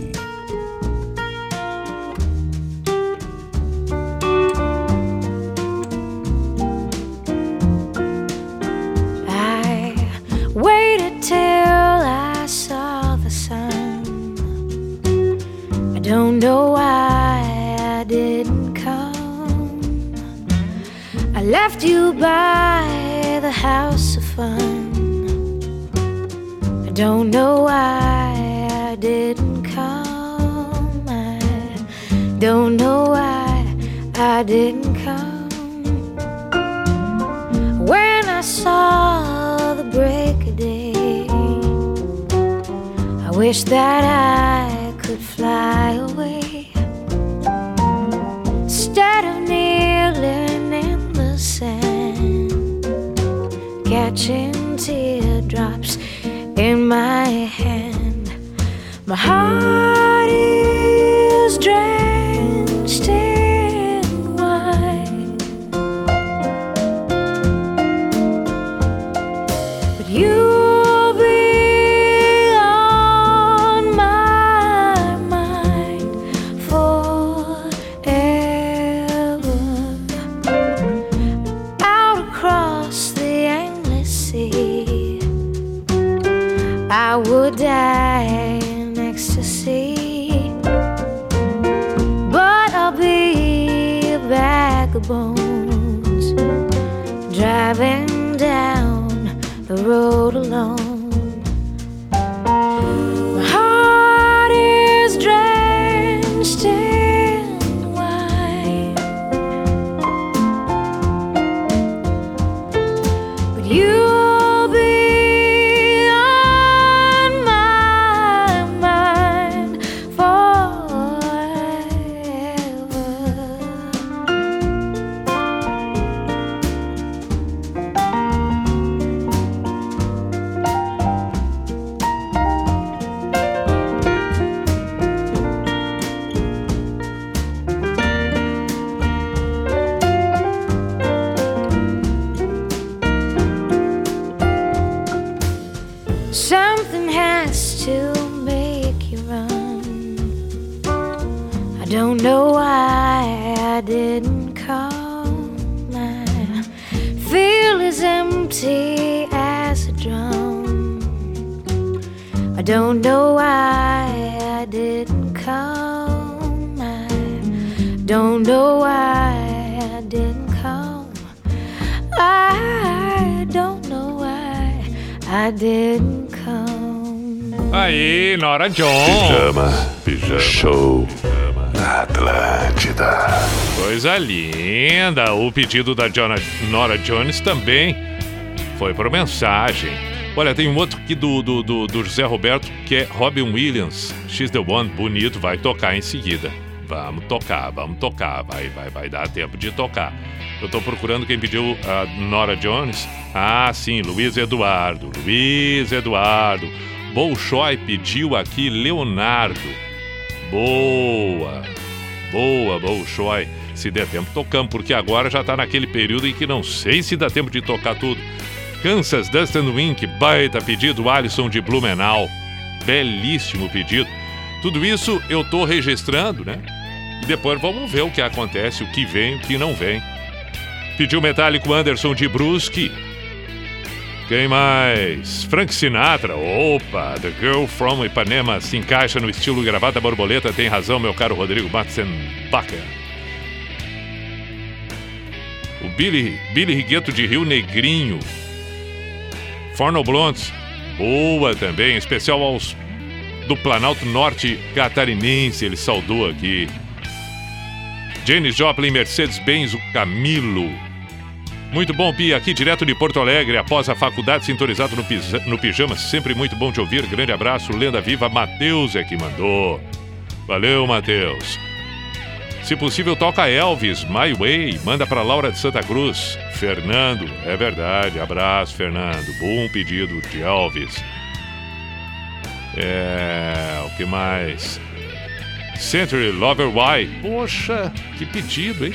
Pedido da Jona- Nora Jones também foi por mensagem. Olha, tem um outro aqui do, do, do, do José Roberto que é Robin Williams. She's the One, bonito, vai tocar em seguida. Vamos tocar, vamos tocar. Vai, vai, vai dar tempo de tocar. Eu tô procurando quem pediu a Nora Jones. Ah, sim, Luiz Eduardo. Luiz Eduardo. Bolshoi pediu aqui Leonardo. Boa. Boa, Bolshoi. Se der tempo, tocamos, porque agora já tá naquele período em que não sei se dá tempo de tocar tudo. Kansas Dust and Wink, baita pedido, Alisson de Blumenau. Belíssimo pedido. Tudo isso eu tô registrando, né? E depois vamos ver o que acontece, o que vem, o que não vem. Pediu metálico Anderson de Brusque. Quem mais? Frank Sinatra. Opa, The Girl from Ipanema se encaixa no estilo gravata borboleta. Tem razão, meu caro Rodrigo Matzenbacher. Billy, Billy Rigueto de Rio Negrinho. Forno Blondes. Boa também. Especial aos do Planalto Norte Catarinense. Ele saudou aqui. Janis Joplin, Mercedes-Benz, o Camilo. Muito bom, Pia, aqui direto de Porto Alegre, após a faculdade, sintonizado no, no pijama. Sempre muito bom te ouvir. Grande abraço, lenda viva. Matheus é que mandou. Valeu, Matheus. Se possível, toca Elvis, My Way. Manda pra Laura de Santa Cruz. Fernando, é verdade. Abraço, Fernando. Bom pedido de Elvis. É. O que mais? Century Lover Why. Poxa, que pedido, hein?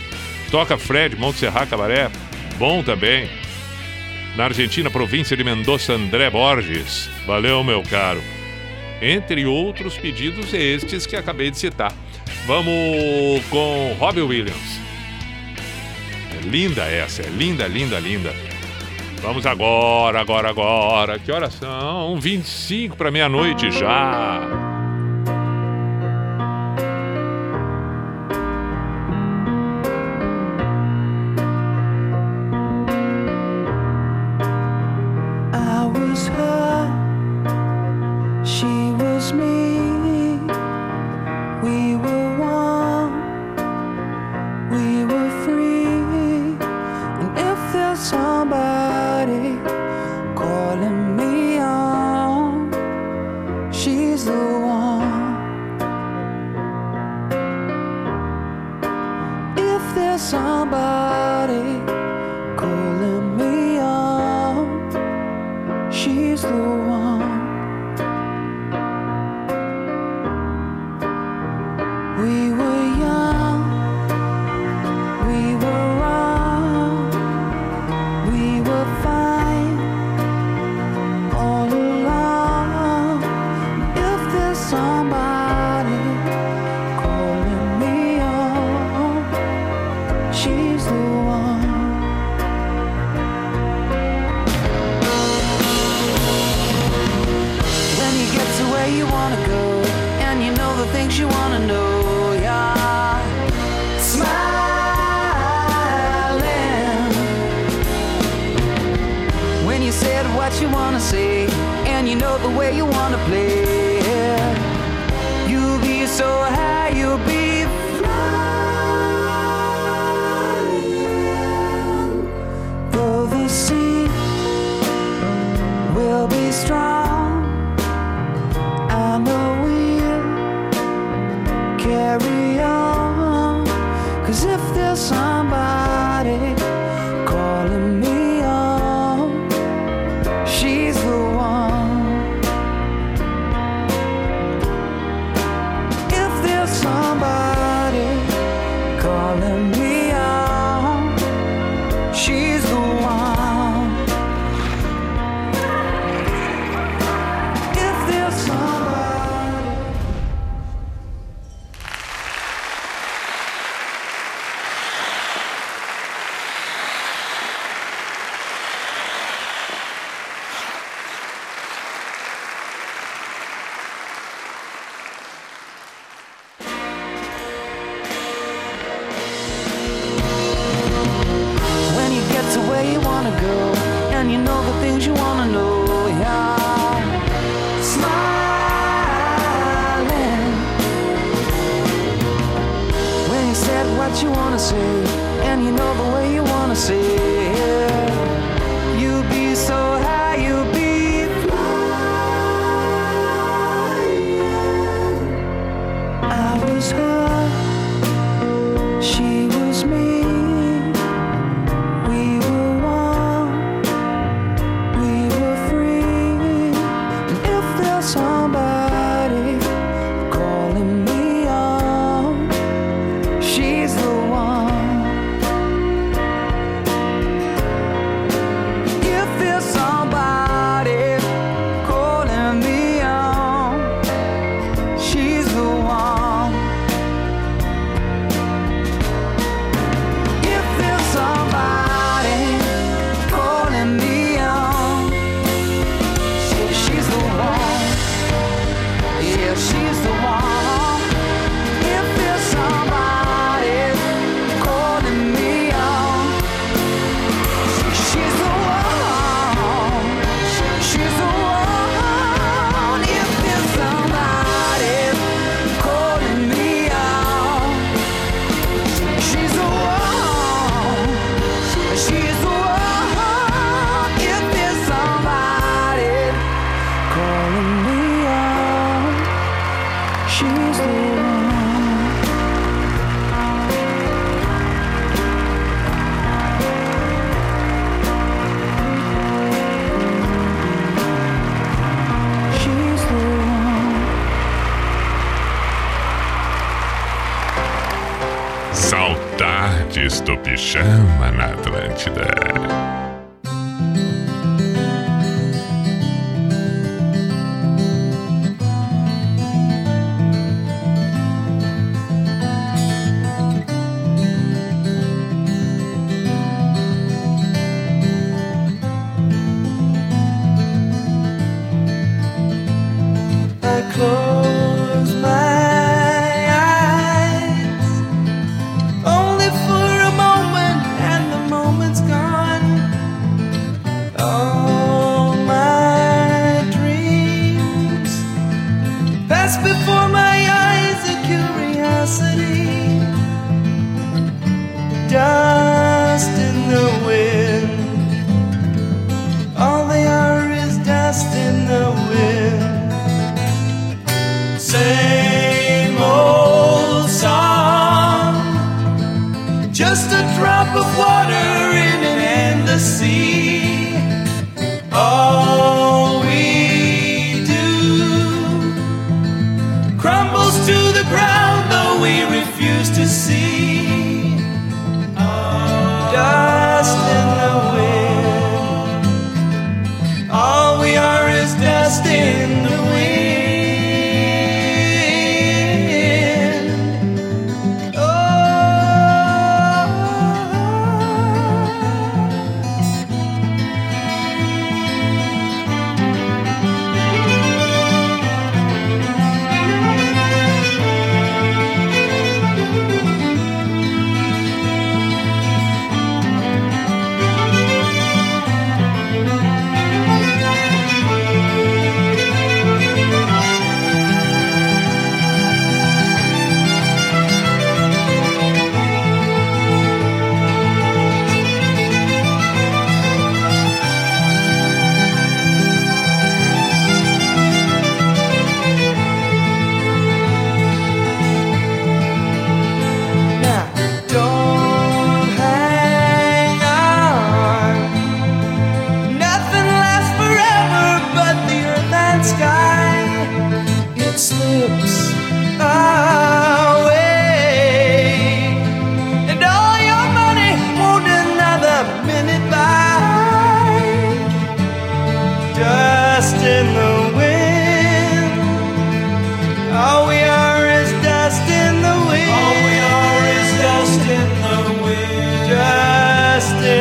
Toca Fred, Monte Serrat Cabaré. Bom também. Na Argentina, província de Mendoza, André Borges. Valeu, meu caro. Entre outros pedidos estes que acabei de citar. Vamos com Robbie Williams. É linda essa, é linda, linda, linda. Vamos agora, agora, agora. Que horas são? 25 para meia-noite já. Me.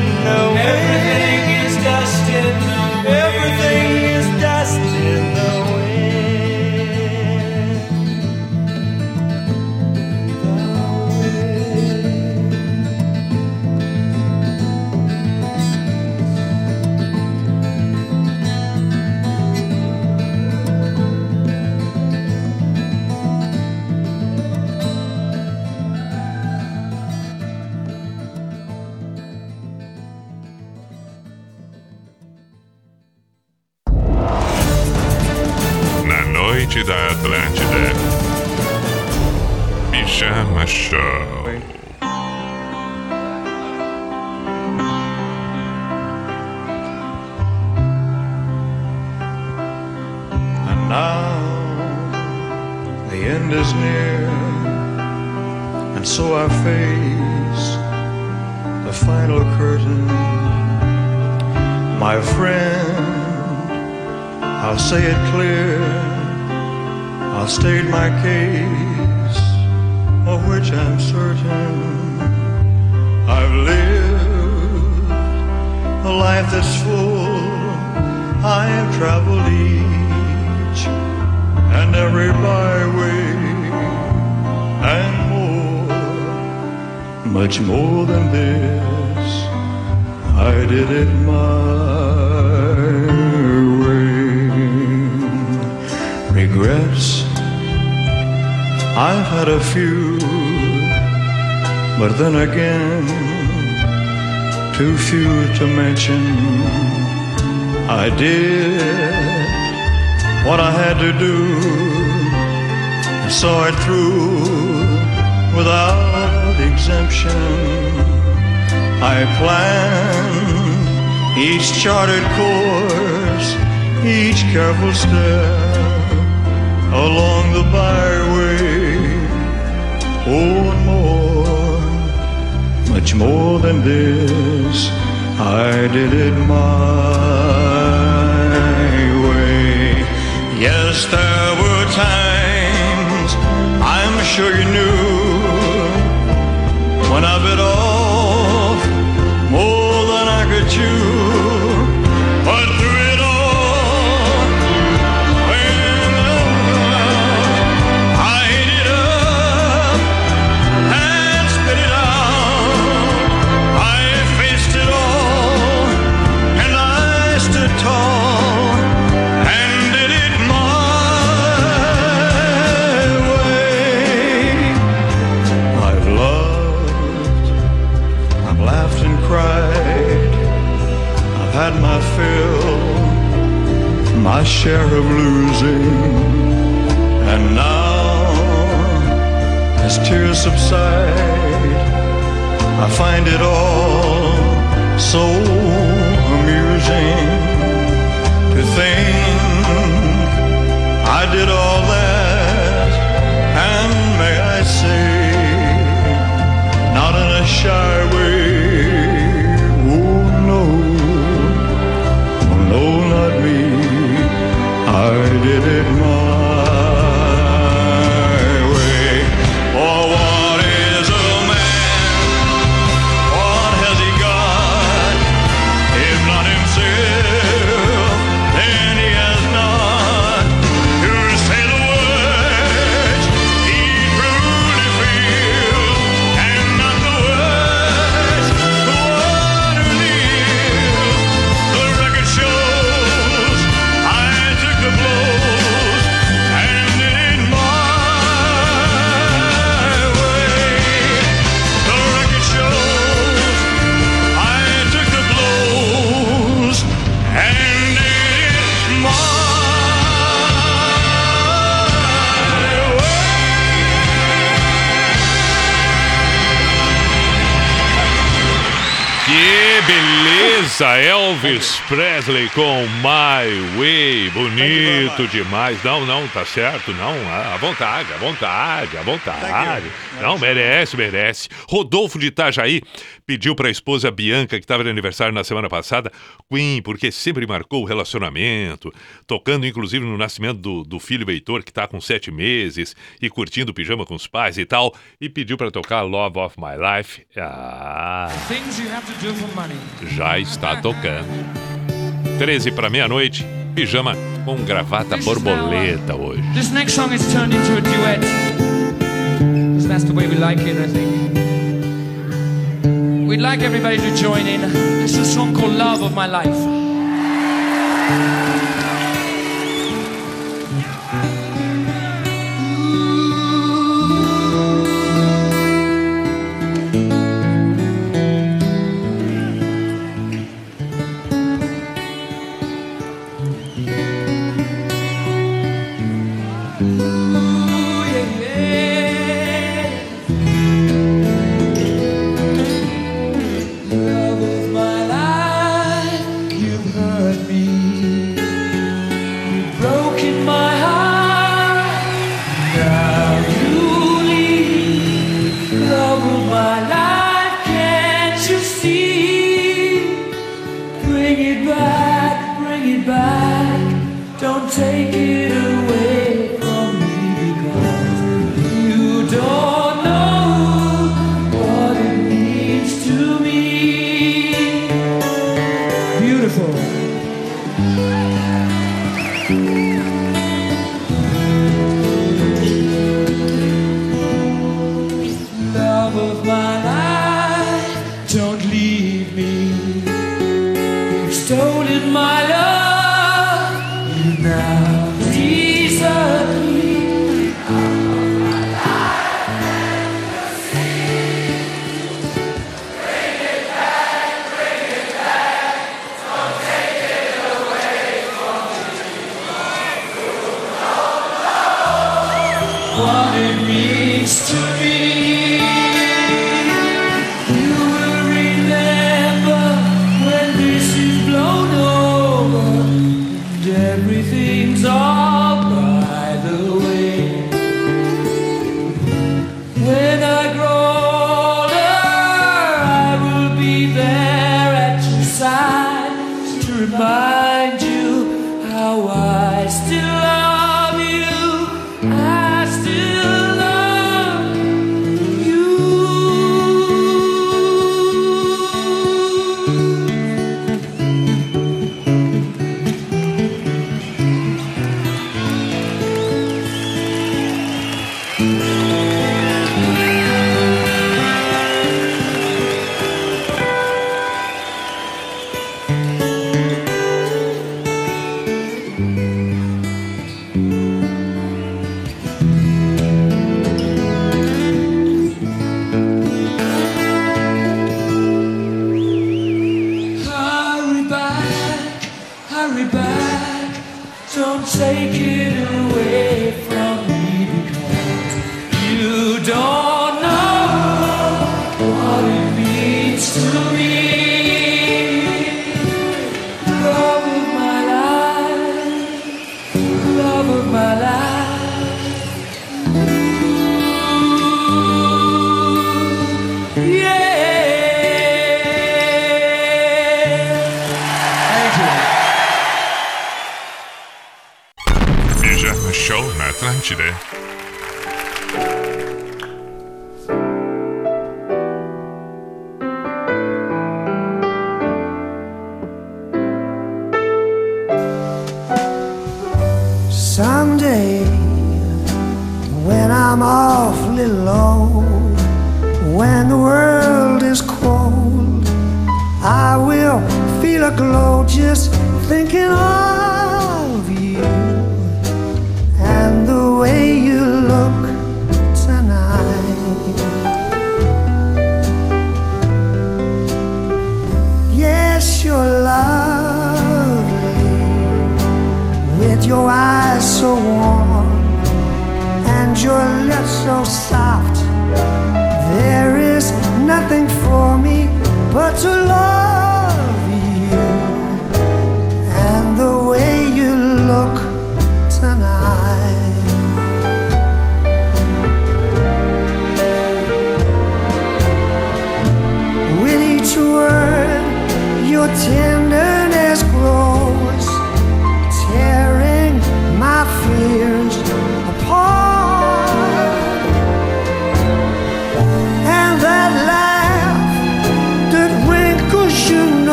Dust in charted course, each careful step Elvis Presley com My Way, bonito demais. Não, não, tá certo, não, à vontade, à vontade, à vontade. Não, merece, merece. Rodolfo de Itajaí pediu pra esposa Bianca, que estava de aniversário na semana passada, Queen, porque sempre marcou o relacionamento, tocando inclusive no nascimento do, do filho Heitor, que tá com sete meses, e curtindo pijama com os pais e tal, e pediu pra tocar Love of My Life. Ah, já está tocando. 13 para meia-noite, pijama com gravata borboleta hoje. This next song is turned into a duet. that's the way we like it, I think. We'd like everybody to join in. This is a song called Love of My Life.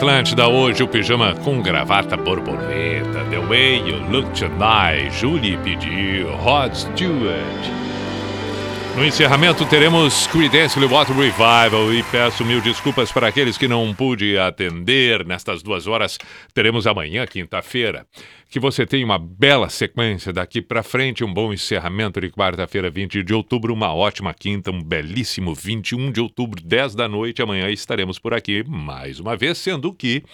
Atlântida, hoje o pijama com gravata borboleta. The Way You Look Tonight, Julie pediu, Rod Stewart. No encerramento teremos Creedence Clearwater Revival e peço mil desculpas para aqueles que não pude atender nestas duas horas. Teremos amanhã, quinta-feira. Que você tenha uma bela sequência daqui para frente, um bom encerramento de quarta-feira, 20 de outubro, uma ótima quinta, um belíssimo 21 de outubro, 10 da noite. Amanhã estaremos por aqui mais uma vez, sendo que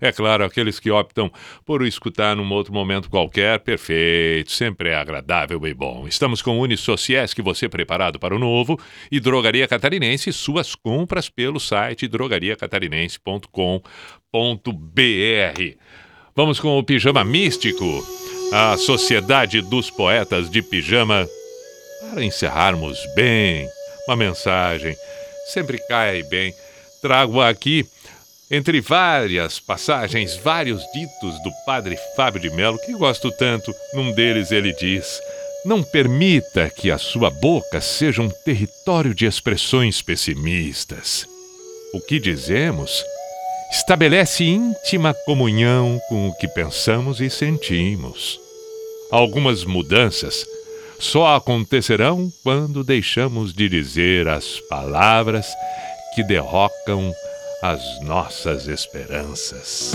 é claro, aqueles que optam por escutar num outro momento qualquer, perfeito, sempre é agradável e bom. Estamos com Uni Sociesc, você preparado para o novo, e Drogaria Catarinense, suas compras pelo site drogariacatarinense.com.br. Vamos com o Pijama Místico, a Sociedade dos Poetas de Pijama, para encerrarmos bem, uma mensagem, sempre cai bem. Trago aqui entre várias passagens, vários ditos do padre Fábio de Melo, que gosto tanto, num deles ele diz: Não permita que a sua boca seja um território de expressões pessimistas. O que dizemos estabelece íntima comunhão com o que pensamos e sentimos. Algumas mudanças só acontecerão quando deixamos de dizer as palavras que derrocam as nossas esperanças.